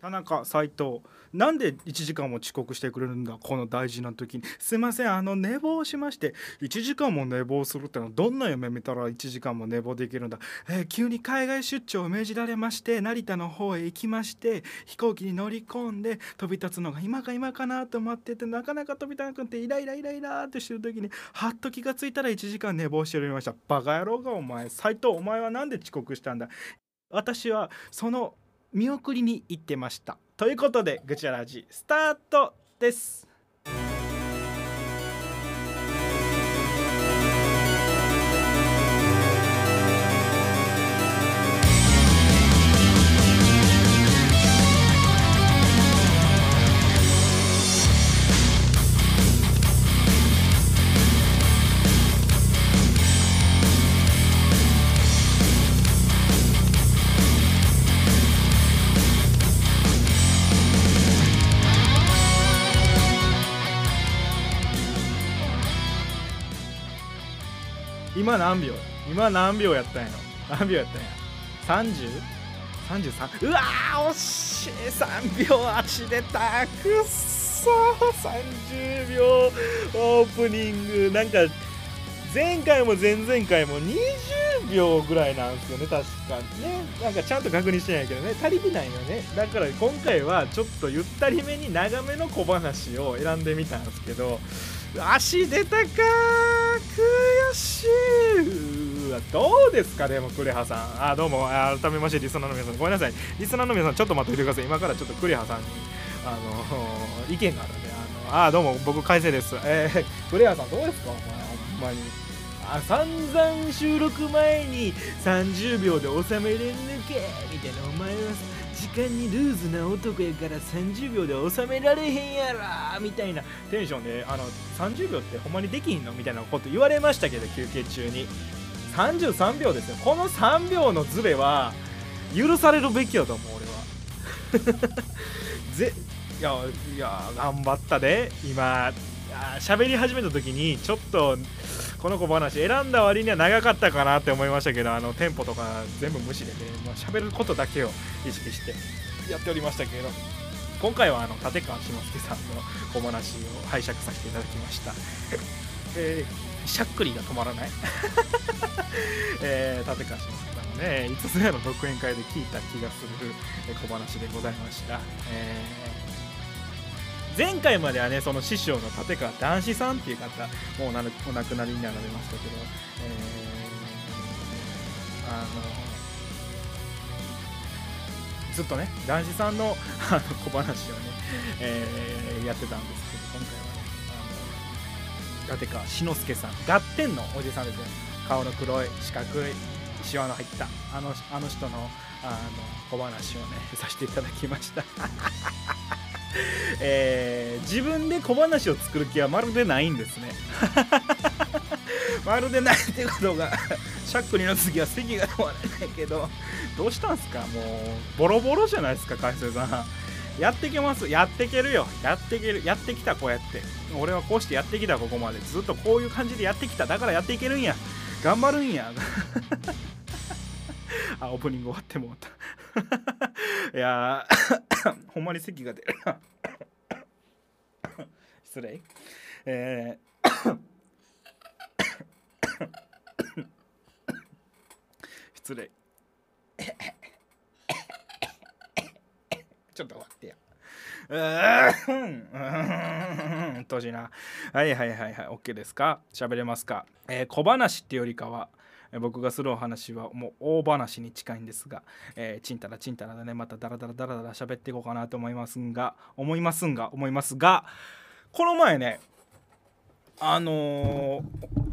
田中斉藤なんで1時間も遅刻してくれるんだこの大事な時に。すいませんあの寝坊しまして1時間も寝坊するってのはどんな夢見たら1時間も寝坊できるんだ、えー急に海外出張を命じられまして成田の方へ行きまして飛行機に乗り込んで飛び立つのが今か今かなと思っててなかなか飛び立たなくてイライライライラってしてる時にはっと気がついたら1時間寝坊しておりました。バカ野郎がお前斉藤お前はなんで遅刻したんだ。私はその見送りに行ってました。ということでぐちゃらじスタートです。今何秒？今何秒やったんや？ろ何秒やったんや？30?33 うわー惜しい！3秒あち出たくっそ30秒オープニング。なんか前回も前々回も20秒ぐらいなんですよね確か。ね。なんかちゃんと確認してないけどね。足りてないよね。だから今回はちょっとゆったりめに長めの小話を選んでみたんですけど足出たか悔しいうわどうですかでもクレハさんあどうも改めましてリスナーの皆さんごめんなさい。リスナーの皆さんちょっと待っててください今からちょっとクレハさんにあの意見があるんであのあどうも僕海星です。えー、クレハさんどうですかお前ほんまに。あ散々収録前に30秒で収めれんのけみたいなお前は時間にルーズな男やから30秒で収められへんやろみたいなテンションであの30秒ってほんまにできんのみたいなこと言われましたけど休憩中に。33秒ですよ。この3秒のズレは許されるべきやと思う俺は。ぜいやいや頑張ったで今。喋り始めた時にちょっとこの小話選んだ割には長かったかなって思いましたけどあのテンポとか全部無視でねもう喋ることだけを意識してやっておりましたけど今回はあの立川志の輔さんの小話を拝借させていただきました、えー、しゃっくりが止まらない、えー、立川志の輔さんのね5つ目の独演会で聞いた気がする小話でございました、えー前回まではねその師匠の立川談志さんっていう方もうなお亡くなりになられましたけど、えーあのずっとね談志さんのあの小話をね、えーやってたんですけど今回はねあの立川志の輔さんガッテンのおじさんですね顔の黒い四角いシワの入ったあのあの人のあの小話をねさせていただきました えー自分で小話を作る気はまるでないんですね。まるでないってことがしゃっくりの次は席が止まらないけどどうしたんすか？もうボロボロじゃないですか海星さん。やってけます。やってけるよ。やってける。やってきたこうやって。俺はこうしてやってきたここまで。ずっとこういう感じでやってきただからやっていけるんや。頑張るんや。あオープニング終わってもうた。いや ほんまに咳が出る。失礼。えー 失礼。ちょっと待ってや。うーん。うーん。うっとしいな。はいはいはいはい。OK ですか？喋れますか、えー小話ってよりかは僕がするお話はもう大話に近いんですが、えー、ちんたらちんたらでね。またダラダラダラダラ喋っていこうかなと思いますが思いますが思いますがこの前ねあのー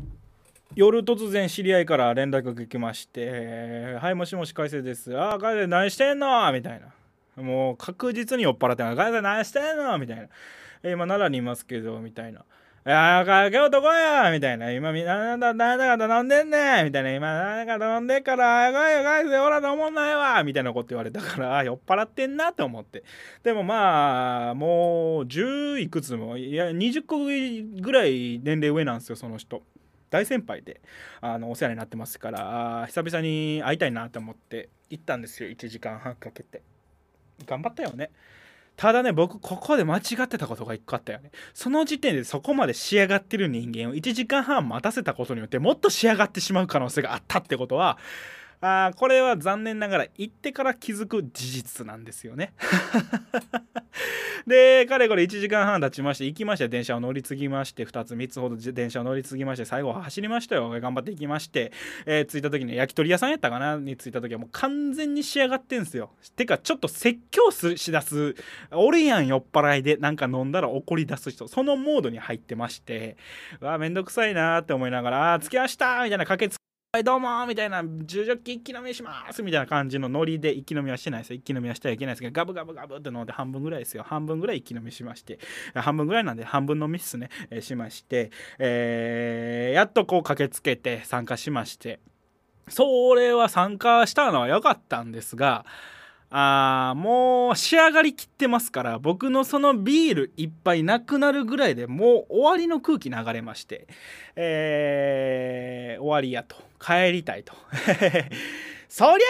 夜突然知り合いから連絡が来まして「はいもしもし海星です。ああ海星何してんの?」みたいな。もう確実に酔っ払って「海星何してんの?」みたいな「今奈良にいますけど」みたいな「やー京都来いよ」みたいな「今みなんだなんだか飲んでんねん」みたいな「今なんだか飲んでっから来いよ海星おらと思んないわ」みたいなこと言われたから酔っ払ってんなと思って。でもまあもう10いくつもいや20個ぐらい年齢上なんですよその人。大先輩であのお世話になってますから久々に会いたいなと思って行ったんですよ。1時間半かけて。頑張ったよね。ただね僕ここで間違ってたことが一個あったよね。その時点でそこまで仕上がってる人間を1時間半待たせたことによってもっと仕上がってしまう可能性があったってことはあこれは残念ながら行ってから気づく事実なんですよね。でかれこれ1時間半経ちまして行きまして電車を乗り継ぎまして2つ3つほど電車を乗り継ぎまして最後走りましたよ。頑張って行きまして、えー、着いた時に焼き鳥屋さんやったかな？に着いた時はもう完全に仕上がってんすよ。てかちょっと説教しだす俺やん酔っ払いでなんか飲んだら怒り出す人そのモードに入ってましてうわめんどくさいなって思いながら「あ着きました!」みたいな駆けつけはい、どうもみたいな、十ジョッキ一気飲みしますみたいな感じのノリで一気飲みはしてないですよ。一気飲みはしてはいけないですけど、ガブガブガブって飲んで半分ぐらいですよ。半分ぐらい一気飲みしまして、半分ぐらいなんで半分飲みっすね、えー、しまして、えー、やっとこう駆けつけて参加しまして、それは参加したのは良かったんですが、あもう仕上がりきってますから僕のそのビールいっぱいなくなるぐらいでもう終わりの空気流れまして、えー、終わりやと。帰りたいと。そりゃね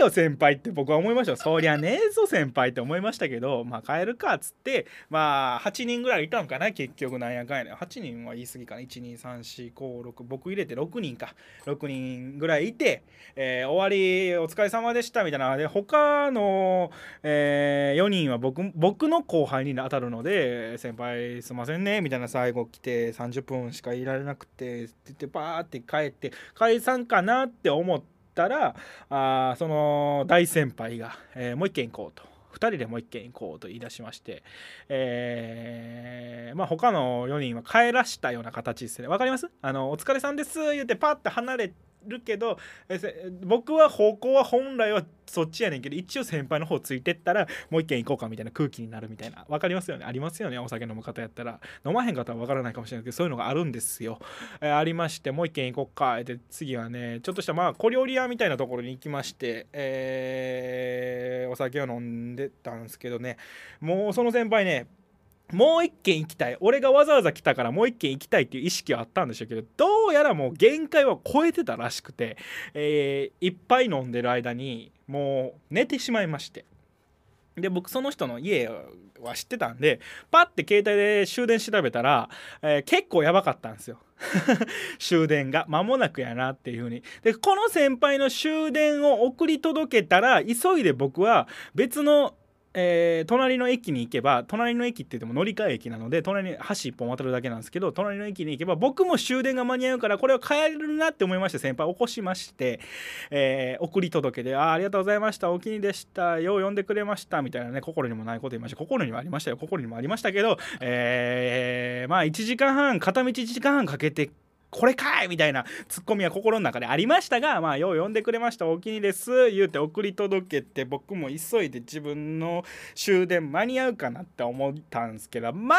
えよ先輩って僕は思いましたそりゃねえぞ先輩って思いましたけどまあ帰るかっつってまあ8人ぐらいいたんかな結局なんやかんやね8人は言い過ぎかな。12345僕入れて6人か。6人ぐらいいて、えー、終わりお疲れ様でしたみたいな。で他の、えー、4人は僕僕の後輩に当たるので先輩すいませんねみたいな。最後来て30分しかいられなくてって言ってバーって帰って解散かなって思ってったらあその大先輩が、えー、もう一軒行こうと。2人でもう一軒行こうと言い出しまして、えー、まあ他の4人は帰らしたような形ですね。わかります？あの、お疲れさんです言ってパッと離れるけど僕は方向は本来はそっちやねんけど一応先輩の方ついてったらもう一軒行こうかみたいな空気になるみたいな。分かりますよね？ありますよね？お酒飲む方やったら。飲まへん方は分からないかもしれないけどそういうのがあるんですよ、えー、ありましてもう一軒行こうか。で次はねちょっとしたまあ小料理屋みたいなところに行きまして、えー、お酒を飲んでたんですけどね。もうその先輩ねもう一軒行きたい。俺がわざわざ来たからもう一軒行きたいっていう意識はあったんでしょうけどどうやらもう限界は超えてたらしくて、えー、いっぱい飲んでる間にもう寝てしまいまして。で僕その人の家は知ってたんでパッて携帯で終電調べたら、えー、結構やばかったんですよ。終電が。間もなくやなっていう風に。でこの先輩の終電を送り届けたら急いで僕は別のえー、隣の駅に行けば隣の駅って言っても乗り換え駅なので隣に橋一本渡るだけなんですけど隣の駅に行けば僕も終電が間に合うからこれは帰るなって思いまして先輩起こしまして、えー、送り届けで「あありがとうございましたお気に入りでしたよう呼んでくれました」みたいなね心にもないこと言いました心にもありましたよ心にもありましたけど、えー、まあ1時間半片道1時間半かけてこれかいみたいなツッコミは心の中でありましたが、まあ、よう呼んでくれました、お気に入りです、言うて送り届けて、僕も急いで自分の終電間に合うかなって思ったんですけど、まあ、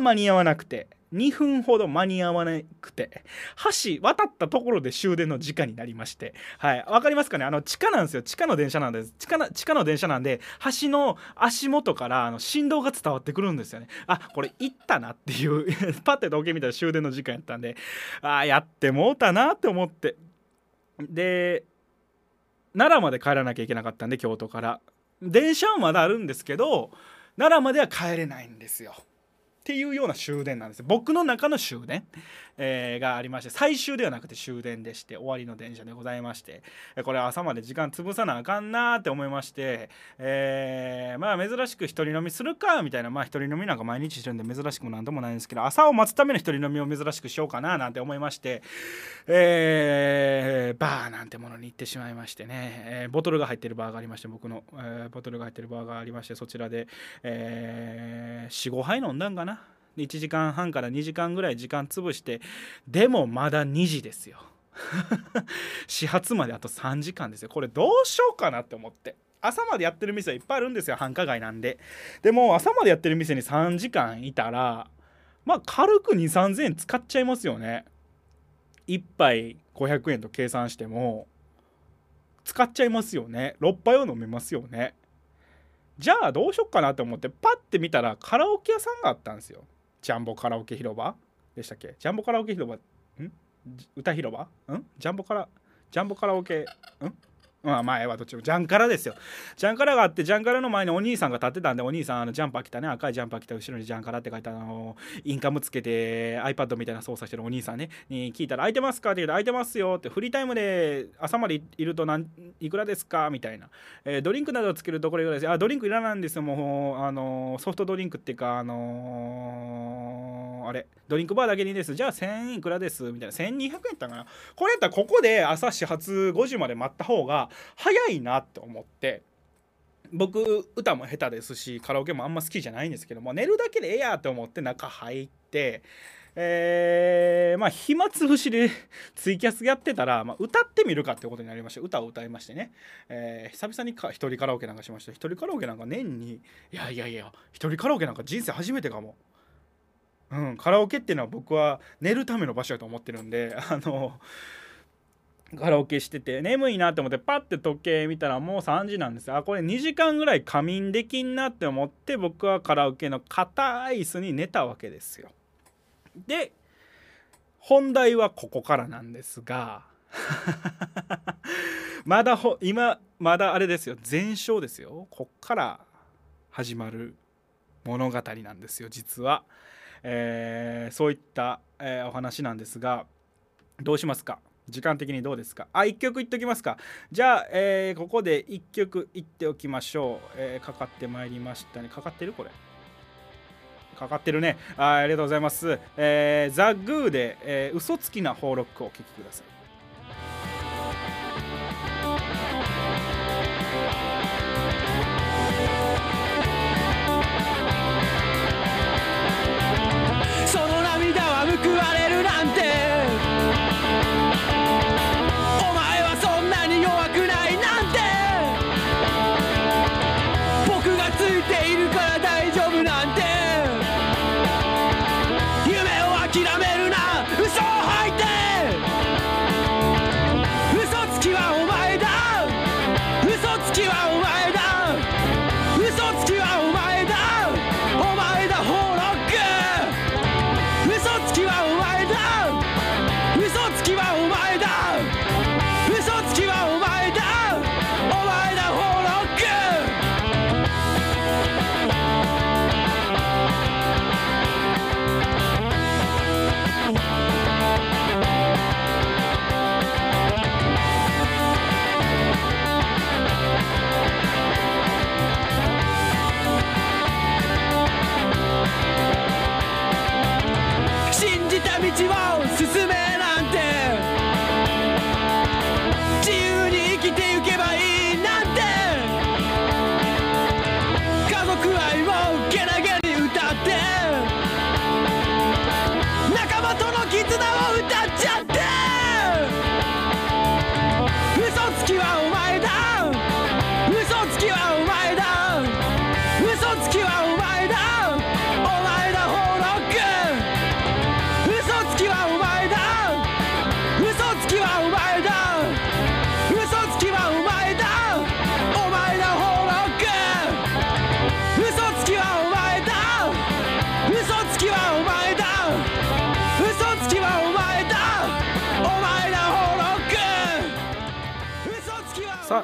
間に合わなくて。2分ほど間に合わなくて橋渡ったところで終電の時間になりましてはい分かりますかね？あの地下なんですよ。地下の電車なんです。地下な地下の電車なんで橋の足元からあの振動が伝わってくるんですよね。あこれ行ったなっていう パッて時計見たら終電の時間やったんであやってもうたなって思って。で奈良まで帰らなきゃいけなかったんで京都から。電車はまだあるんですけど奈良までは帰れないんですよ。っていうような終電なんです僕の中の終電、えー、がありまして最終ではなくて終電でして終わりの電車でございましてこれ朝まで時間潰さなあかんなって思いまして、えー、まあ珍しく一人飲みするかみたいなまあ一人飲みなんか毎日してるんで珍しくもなんともないんですけど朝を待つための一人飲みを珍しくしようかななんて思いまして、えー、バーなんてものに行ってしまいましてね、えー、ボトルが入ってるバーがありまして僕の、えー、ボトルが入ってるバーがありましてそちらで、えー、45杯飲んだんかな。1時間半から2時間ぐらい時間潰してでもまだ2時ですよ。始発まであと3時間ですよ。これどうしようかなって思って。朝までやってる店はいっぱいあるんですよ。繁華街なんで。でも朝までやってる店に3時間いたらまあ軽く2 3 0 0円使っちゃいますよね。1杯500円と計算しても使っちゃいますよね。6杯は飲めますよね。じゃあどうしよっかなと思ってパッて見たらカラオケ屋さんがあったんですよ。ジャンボカラオケ広場でしたっけ？ジャンボカラオケ広場？ん？歌広場？ん？ジャンボカラジャンボカラオケん？まあ前はどっちもジャンカラですよ。ジャンカラがあってジャンカラの前にお兄さんが立ってたんでお兄さんあのジャンパー着たね赤いジャンパー着た後ろにジャンカラって書いたあのインカムつけて iPad みたいな操作してるお兄さんね。に聞いたら「空いてますか?」って言うと「空いてますよ」ってフリータイムで朝までいると何いくらですか？みたいな、えー、ドリンクなどつけるとこれぐらいです。あドリンクいらないんですよ。もうあのソフトドリンクっていうかあのー、あれドリンクバーだけにです。じゃあ1000いくらです。みたいな。1200円やったかな。これやったらここで朝始発5時まで待った方が早いなって思って。僕歌も下手ですしカラオケもあんま好きじゃないんですけども寝るだけでええやと思って中入ってえー、まあ暇つぶしで ツイキャスやってたら、まあ、歌ってみるかってことになりまして歌を歌いましてね、えー、久々にか一人カラオケなんかしました。一人カラオケなんか年にいやいやいや一人カラオケなんか人生初めてかも。うん、カラオケっていうのは僕は寝るための場所だと思ってるんで あのカラオケしてて眠いなって思ってパッて時計見たらもう3時なんですあこれ2時間ぐらい仮眠できんなって思って僕はカラオケの硬い椅子に寝たわけですよ。で本題はここからなんですが まだほ今まだあれですよ。前哨ですよ。こっから始まる物語なんですよ実は、えー、そういった、えー、お話なんですがどうしますか？時間的にどうですか？あ1曲いっときますか。じゃあ、えー、ここで1曲いっておきましょう、えー、かかってまいりましたね。かかってるこれ？かかってるね。あありがとうございます、えー、ザ・グーで、えー、嘘つきなホーロックをお聴きください。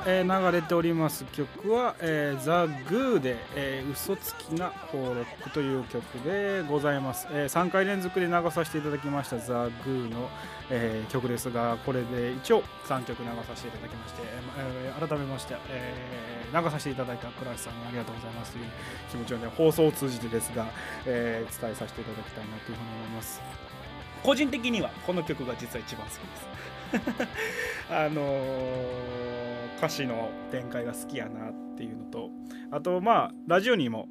えー、流れております曲は、えー、ザ・グーで、えー、嘘つきなホーロックという曲でございます、えー、3回連続で流させていただきましたザ・グーの、えー、曲ですがこれで一応3曲流させていただきまして、えー、改めまして、えー、流させていただいた倉橋さんにありがとうございますという気持ちをね放送を通じてですが、えー、伝えさせていただきたいなというふうに思います。個人的にはこの曲が実は一番好きです。あのー歌詞の展開が好きやなっていうのとあとまあラジオにも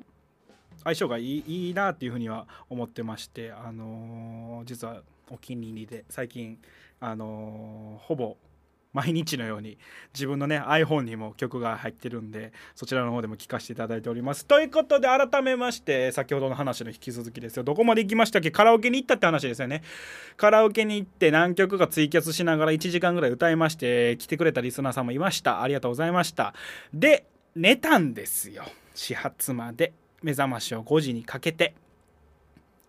相性がいいいいなっていうふうには思ってましてあのー、実はお気に入りで最近あのー、ほぼ毎日のように自分のね iPhone にも曲が入ってるんでそちらの方でも聴かせていただいております。ということで改めまして先ほどの話の引き続きですよ。どこまで行きましたっけ？カラオケに行ったって話ですよね。カラオケに行って何曲かツイキャスしながら1時間ぐらい歌いまして来てくれたリスナーさんもいました。ありがとうございました。で寝たんですよ。始発まで。目覚ましを5時にかけて。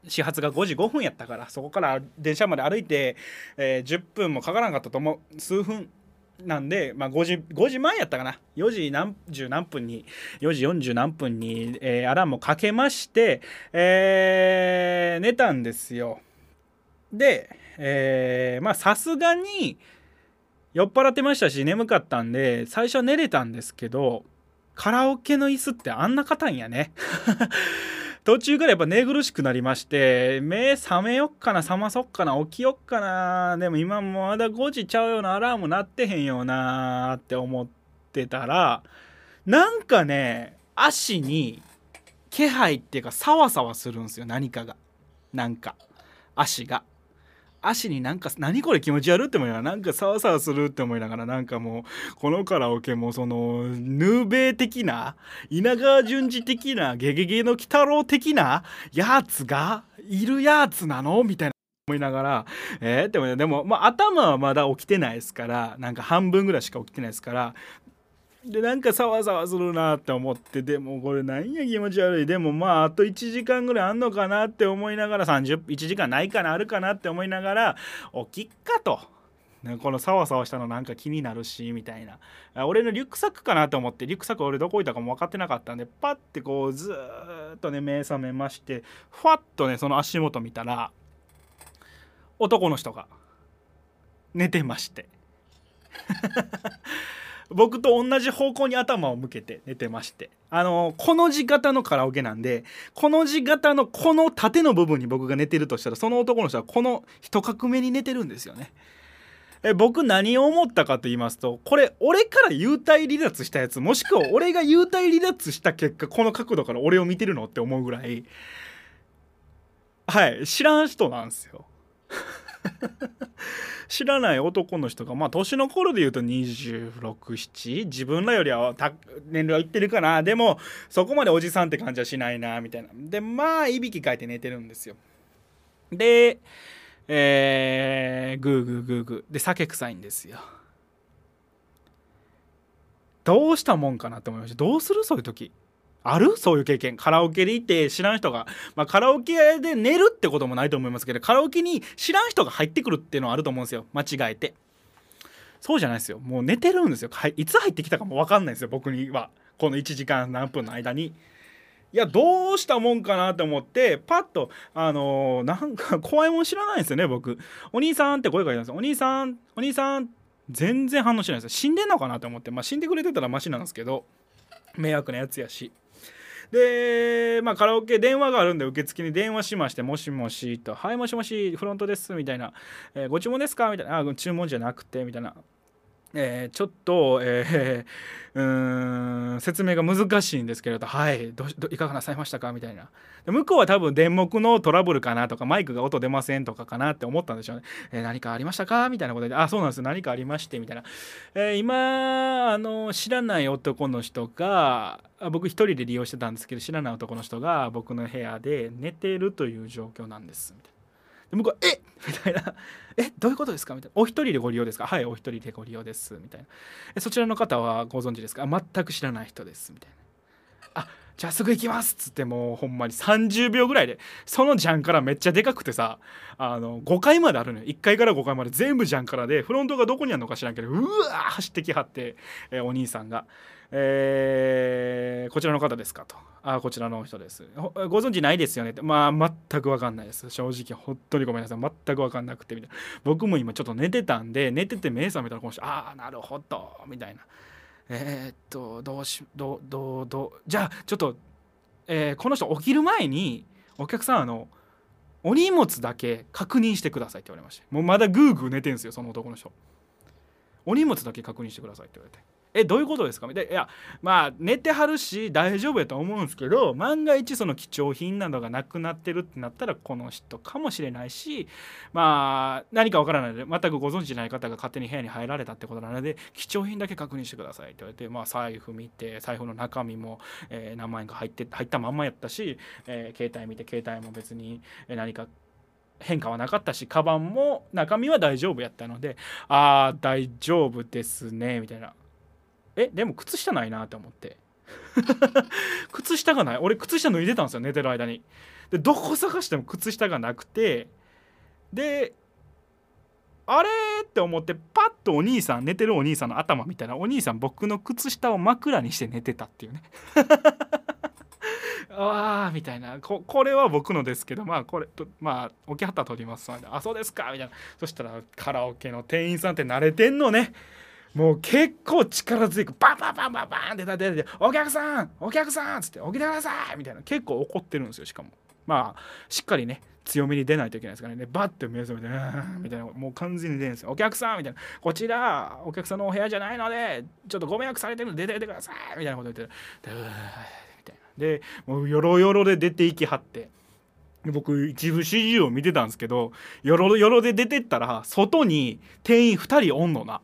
始発が5時5分やったからそこから電車まで歩いて、えー、10分もかからんかったと思う。数分なんで、まあ、5, 時5時前やったかな。4時何十何分に4時40何分に、えー、アラームをかけまして、えー、寝たんですよ。で、えー、まあさすがに酔っ払ってましたし眠かったんで最初は寝れたんですけどカラオケの椅子ってあんな硬いんやね。途中からやっぱ寝苦しくなりまして目覚めよっかな覚まそっかな起きよっかなでも今もまだ5時ちゃうようなアラーム鳴ってへんよなって思ってたらなんかね足に気配っていうかサワサワするんですよ何かが。なんか足が。足になんか何これ気持ち悪って思いながらなんかサワサワするって思いながらなんかもうこのカラオケもそのヌーベイ的な稲川淳二的なゲゲゲの鬼太郎的なやつがいるやつなの？みたいな。思いながらえー、って思いながらでも、まあ、頭はまだ起きてないですからなんか半分ぐらいしか起きてないですからでなんかサワサワするなって思ってでもこれなんや気持ち悪い。でもまああと1時間ぐらいあんのかなって思いながら301時間ないかなあるかなって思いながら起きっかと。このサワサワしたのなんか気になるしみたいな。俺のリュックサックかなと思ってリュックサック俺どこ置いたかも分かってなかったんでパッてこうずっとね目覚めましてふわっとねその足元見たら男の人が寝てまして。僕と同じ方向に頭を向けて寝てましてあのこの字型のカラオケなんでこの字型のこの縦の部分に僕が寝てるとしたらその男の人はこの一角目に寝てるんですよね。え僕何を思ったかと言いますとこれ俺から幽体離脱したやつもしくは俺が幽体離脱した結果この角度から俺を見てるのって思うぐらいはい知らん人なんですよ。知らない男の人がまあ年の頃で言うと267自分らよりは年齢はいってるかな？でもそこまでおじさんって感じはしないなみたいな。でまあいびきかいて寝てるんですよ。でえー、グーグーグーグー。で酒臭いんですよ。どうしたもんかなと思いました。どうする？そういう時。ある？そういう経験。カラオケで行って知らん人が、まあ、カラオケで寝るってこともないと思いますけどカラオケに知らん人が入ってくるっていうのはあると思うんですよ。間違えて。そうじゃないですよ。もう寝てるんですよ。いつ入ってきたかも分かんないですよ。僕には。この1時間何分の間に。いやどうしたもんかなと思ってパッとあのー、なんか怖いもん知らないんですよね僕。お兄さんって声かけたんですよ。お兄さんお兄さん全然反応しないですよ。死んでんのかなと思って。まあ死んでくれてたらマシなんですけど。迷惑なやつやし。で、まあ、カラオケ電話があるんで受付に電話しまして「もしもし」と「はいもしもしフロントです」みたいな「えー、ご注文ですか?」みたいな「あ注文じゃなくて」みたいなえー、ちょっと、えー、うん説明が難しいんですけれど「はいどいかがなさいましたか?」みたいな。向こうは多分電目のトラブルかなとかマイクが音出ませんとかかなって思ったんでしょうね、えー、何かありましたか？みたいなことで「あそうなんです。何かありまして」みたいな、えー、今あの知らない男の人が僕一人で利用してたんですけど知らない男の人が僕の部屋で寝てるという状況なんです。みたいな。で向こう「え みたいな「えどういうことですか?」みたいな「お一人でご利用ですか?」「はいお一人でご利用です」みたいな「そちらの方はご存知ですか?」全く知らない人です」みたいな「あじゃあすぐ行きます」っつってもうほんまに30秒ぐらいでそのジャンからめっちゃでかくてさあの5階まであるのよ1階から5階まで全部ジャンからでフロントがどこにあるのか知らんけどうわー走ってきはって、えー、お兄さんが。えー、こちらの方ですかと。あ、こちらの人です。ご存知ないですよねって。まあ、全く分かんないです。正直、本当にごめんなさい。全く分かんなくて、みたいな。僕も今ちょっと寝てたんで、寝てて目覚めたらこの人、ああ、なるほど、みたいな。えー、っと、どうし、どう、どう、どう、じゃあ、ちょっと、えー、この人起きる前に、お客さん、あの、お荷物だけ確認してくださいって言われまして。もうまだグーグー寝てんすよ、その男の人。お荷物だけ確認してくださいって言われて。えどういうことですか？みたいな。いやまあ寝てはるし大丈夫やと思うんですけど万が一その貴重品などがなくなってるってなったらこの人かもしれないしまあ何かわからないので全くご存知ない方が勝手に部屋に入られたってことなので貴重品だけ確認してくださいって言われて、まあ、財布見て財布の中身も、えー、何万円か入って入ったまんまやったし、えー、携帯見て携帯も別に何か変化はなかったしカバンも中身は大丈夫やったのでああ大丈夫ですねみたいな。えでも靴下ないなって思って。靴下がない。俺靴下脱いでたんですよ寝てる間に。でどこ探しても靴下がなくて。であれって思ってパッとお兄さん寝てるお兄さんの頭見たらお兄さん僕の靴下を枕にして寝てたっていうね。ああみたいな。これは僕のですけどまあこれとまあ置きはったら取りますのであそうですかみたいな。そしたらカラオケの店員さんって慣れてんのね。もう結構力強くバンバンバンバンバンって出て「お客さんお客さん」っつって「起きてください」みたいな結構怒ってるんですよしかも。まあしっかりね強めに出ないといけないですからね。バッて目覚めて「みたいな。もう完全に出るんですよ「お客さん」みたいな「こちらお客さんのお部屋じゃないのでちょっとご迷惑されてるので出ててください」みたいなこと言ってみたいな。でもうよろよろで出ていきはって。僕一部始終を見てたんですけどよろよろで出てったら外に店員2人おんのな。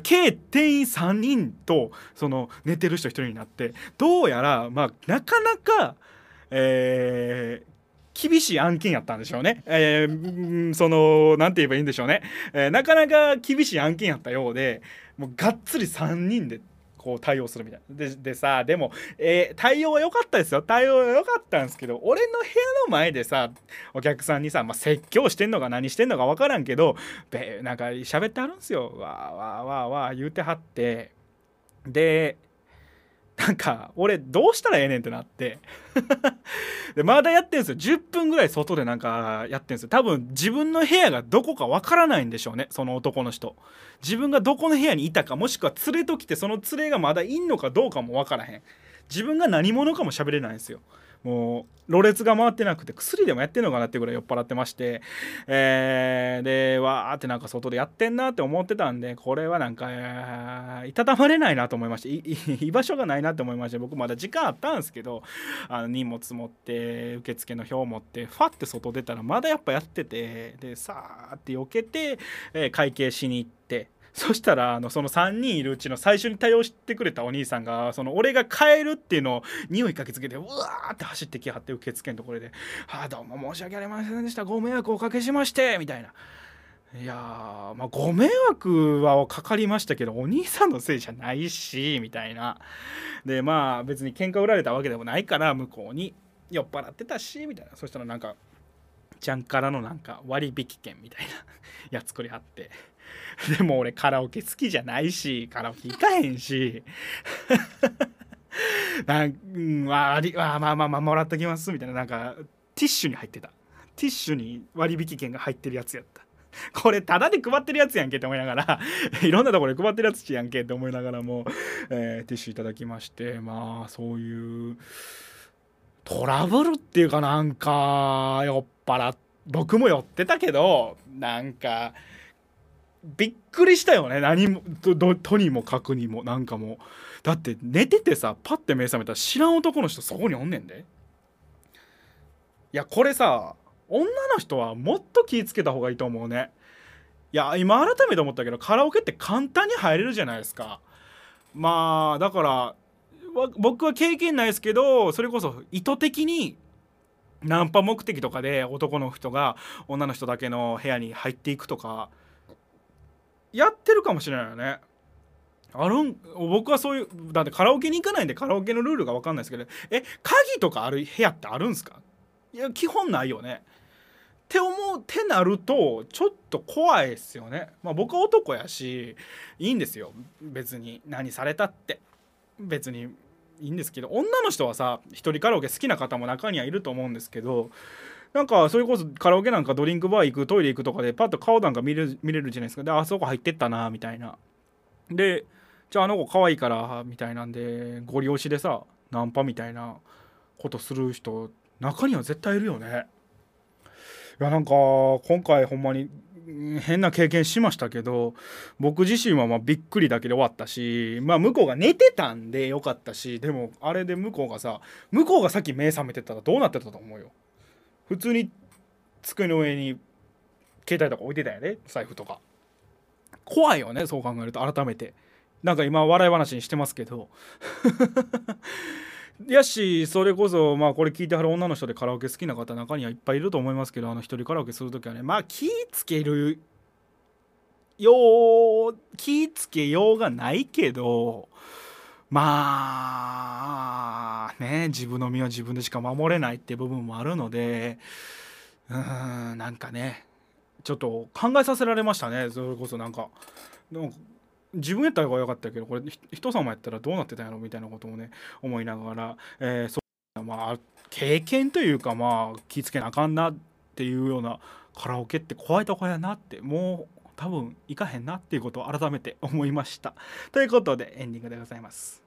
計店員3人とその寝てる人1人になってどうやらまあなかなかえー、厳しい案件やったんでしょうね。えー、その、なんて言えばいいんでしょうね。えー、なかなか厳しい案件やったようで、もうがっつり3人でこう対応するみたいな。ででさでも、えー、対応は良かったですよ。対応は良かったんですけど俺の部屋の前でさお客さんにさ、まあ、説教してんのか何してんのか分からんけどべなんか喋ってはるんですよ。わーわーわーわー言うてはって。でなんか俺どうしたらええねんってなって。でまだやってんすよ。10分ぐらい外でなんかやってんすよ。多分自分の部屋がどこかわからないんでしょうね。その男の人。自分がどこの部屋にいたかもしくは連れときてその連れがまだいんのかどうかもわからへん。自分が何者かも喋れないんですよもうろれつが回ってなくて薬でもやってんのかなってぐらい酔っ払ってましてえー、でわーってなんか外でやってんなって思ってたんでこれはなんかいたたまれないなと思いまして 居場所がないなって思いまして僕まだ時間あったんですけどあの荷物持って受付の表持ってファって外出たらまだやっぱやっててでさーって避けて、えー、会計しに行って。そしたらあのその3人いるうちの最初に対応してくれたお兄さんがその俺が帰るっていうのを匂いかけつけてうわーって走ってきはって受付のところで「ああどうも申し訳ありませんでした。ご迷惑をおかけしまして」みたいな。いやまあご迷惑はかかりましたけどお兄さんのせいじゃないしみたいな。でまあ別に喧嘩売られたわけでもないから向こうに酔っ払ってたしみたいな。そしたらなんかちゃんからのなんか割引券みたいな やつくりあって。でも俺カラオケ好きじゃないしカラオケ行かへんし。なんうんありあまあまあまあもらっときますみたいな。なんかティッシュに入ってた。ティッシュに割引券が入ってるやつやった。これタダで配ってるやつやんけって思いながら いろんなところで配ってるやつやんけって思いながらも、えー、ティッシュいただきまして。まあそういうトラブルっていうかなんか酔っ払僕も酔ってたけどなんかびっくりしたよね。何もととにもかくにもなんかもう。だって寝ててさパッて目覚めたら知らん男の人そこにおんねんで。いやこれさ女の人はもっと気ぃつけた方がいいと思うね。いや今改めて思ったけどカラオケって簡単に入れるじゃないですか。まあだから僕は経験ないですけどそれこそ意図的にナンパ目的とかで男の人が女の人だけの部屋に入っていくとかやってるかもしれないよね。あるん僕はそういうだってカラオケに行かないんでカラオケのルールが分かんないですけどえ鍵とかある部屋ってあるんすか？いや基本ないよね。って思うってなるとちょっと怖いですよね。まあ僕は男やしいいんですよ。別に何されたって。別にいいんですけど女の人はさ一人カラオケ好きな方も中にはいると思うんですけどなんかそれこそカラオケなんかドリンクバー行くトイレ行くとかでパッと顔なんか見れる見れるじゃないですか。であそこ入ってったなみたいな。でじゃああの子可愛いからみたいなんでご利用しでさナンパみたいなことする人中には絶対いるよね。いやなんか今回ほんまに変な経験しましたけど僕自身はまあびっくりだけで終わったしまあ向こうが寝てたんでよかったしでもあれで向こうがさ向こうがさっき目覚めてたらどうなってたと思うよ。普通に机の上に携帯とか置いてたよね財布とか。怖いよねそう考えると改めて。なんか今笑い話にしてますけど。やしそれこそまあこれ聞いてはる女の人でカラオケ好きな方中にはいっぱいいると思いますけどあの一人カラオケする時はねまあ気ぃつけるよう気ぃつけようがないけどまあね自分の身は自分でしか守れないって部分もあるのでうーんなんかねちょっと考えさせられましたね。それこそなんかなんか自分やったらよかったけどこれ人様やったらどうなってたんやろみたいなこともね思いながら、えー、そうまあ経験というかまあ気ぃつけなあかんなっていうようなカラオケって怖いとこやなってもう多分行かへんなっていうことを改めて思いました。ということでエンディングでございます。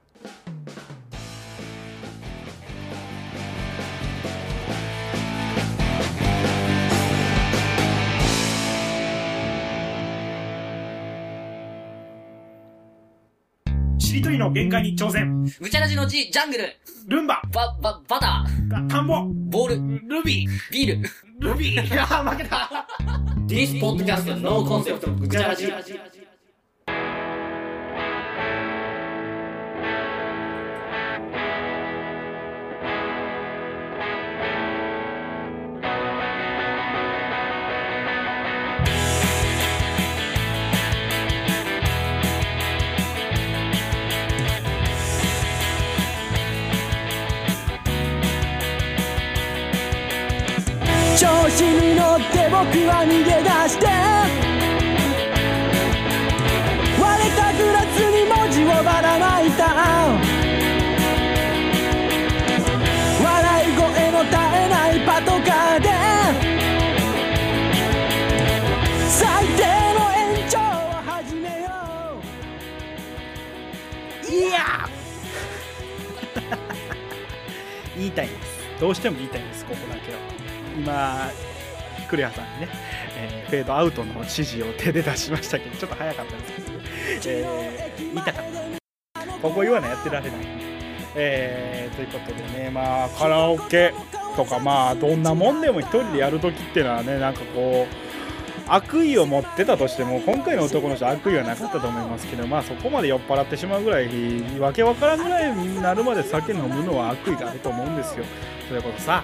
りとりの限界に挑戦ぐちゃらじの字、ジャングル。ルンババ、バ、バター。田んぼボール。ルビービール。ルビーいや負けた This podcast no concept ぐちゃらじ。は逃げ出して。割れたグラスに文字をばらまいた。笑い声の絶えないパトカーで。最低の延長を始めよう。いや。言いたいんです。どうしても言いたいんですここだけは。今クレアさんにね、えーフェードアウトの指示を手で出しましたけどちょっと早かったですけど、えー言いたかった。ここ言わないやってられない。えーということでねまあカラオケとかまあどんなもんでも一人でやるときっていうのはねなんかこう悪意を持ってたとしても今回の男の人は悪意はなかったと思いますけどまあそこまで酔っ払ってしまうぐらいわけわからんぐらいになるまで酒飲むのは悪意があると思うんですよ。それこそさ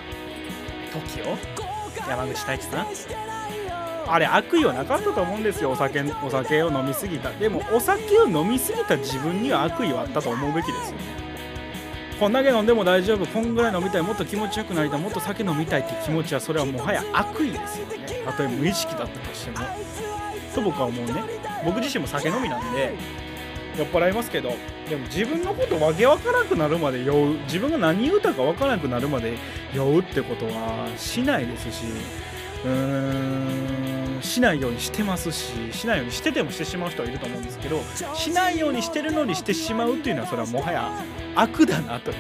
TOKIO 山口太一さん？あれ悪意はなかったと思うんですよ。お酒お酒を飲みすぎた。でもお酒を飲みすぎた自分には悪意はあったと思うべきですよ。ねこんだけ飲んでも大丈夫。こんぐらい飲みたい。もっと気持ちよくなりたい。もっと酒飲みたいっていう気持ちはそれはもはや悪意ですよね。たとえ無意識だったとしても。と僕は思うね。僕自身も酒飲みなんで酔っ払いますけどでも自分のことわけわからなくなるまで酔う自分が何言うたかわからなくなるまで酔うってことはしないですしうーんしないようにしてますししないようにしててもしてしまう人はいると思うんですけどしないようにしてるのにしてしまうっていうのはそれはもはや悪だなとい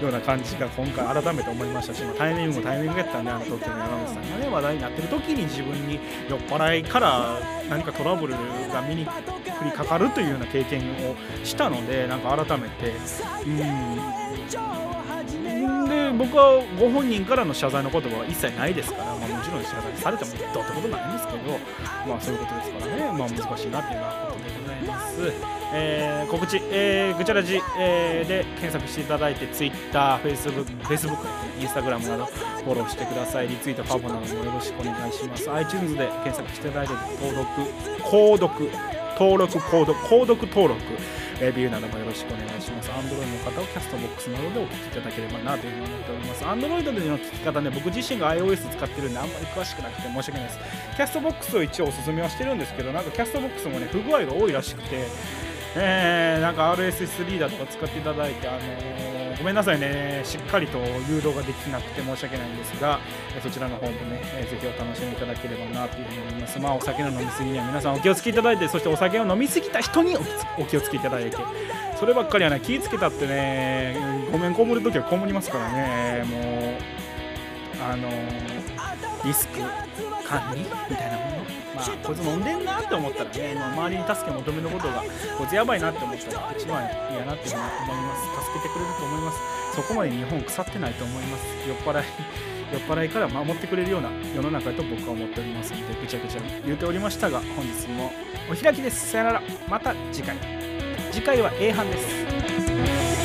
うような感じが今回改めて思いましたしまあタイミングもタイミングやったんであの東京の山口さんがね話題になってる時に自分に酔っ払いから何かトラブルが見に降りかかるというような経験をしたのでなんか改めてうんで僕はご本人からの謝罪の言葉は一切ないですから、まあ、もちろん謝罪されてもどうってことないんですけどまあそういうことですからね。まあ難しいなっていうようなことでざいます、えー告知、えーぐちゃらじ、えーで検索していただいて TwitterFacebook、Facebook、Instagram などフォローしてください。リツイートファボなどもよろしくお願いします。iTunes で検索していただいて登録購読登録購読購読登録レビューなどもよろしくお願いします。Android の方はキャストボックスなどでお聞きいただければなというふうに思っております。Android での聞き方ね、僕自身が iOS 使ってるんであんまり詳しくなくて申し訳ないです。キャストボックスを一応おすすめはしてるんですけど、なんかキャストボックスもね、不具合が多いらしくて、えー、なんか RSS リーダーとか使っていただいて、あのーごめんなさいね、しっかりと誘導ができなくて申し訳ないんですが、そちらの方もね、ぜひお楽しみいただければなというふうに思います。まあ、お酒の飲みすぎには皆さんお気をつけいただいて、そしてお酒を飲みすぎた人にお気をつけいただいて、そればっかりはね、気ぃつけたってね、ごめんこむるときはこむりますからね、もう、あのリスク管理みたいなもの、まあ、こいつ飲んでんなって思ったらね、まあ、周りに助け求めることが、こいつやばいなって思ったら、一番嫌なっていうふうに思います。助けてくれると思います。そこまで日本腐ってないと思います。酔っ払い、酔っ払いから守ってくれるような世の中と僕は思っておりますので、ぐちゃぐちゃ言うておりましたが、本日もお開きです。さよなら。また次回。次回は A 班です。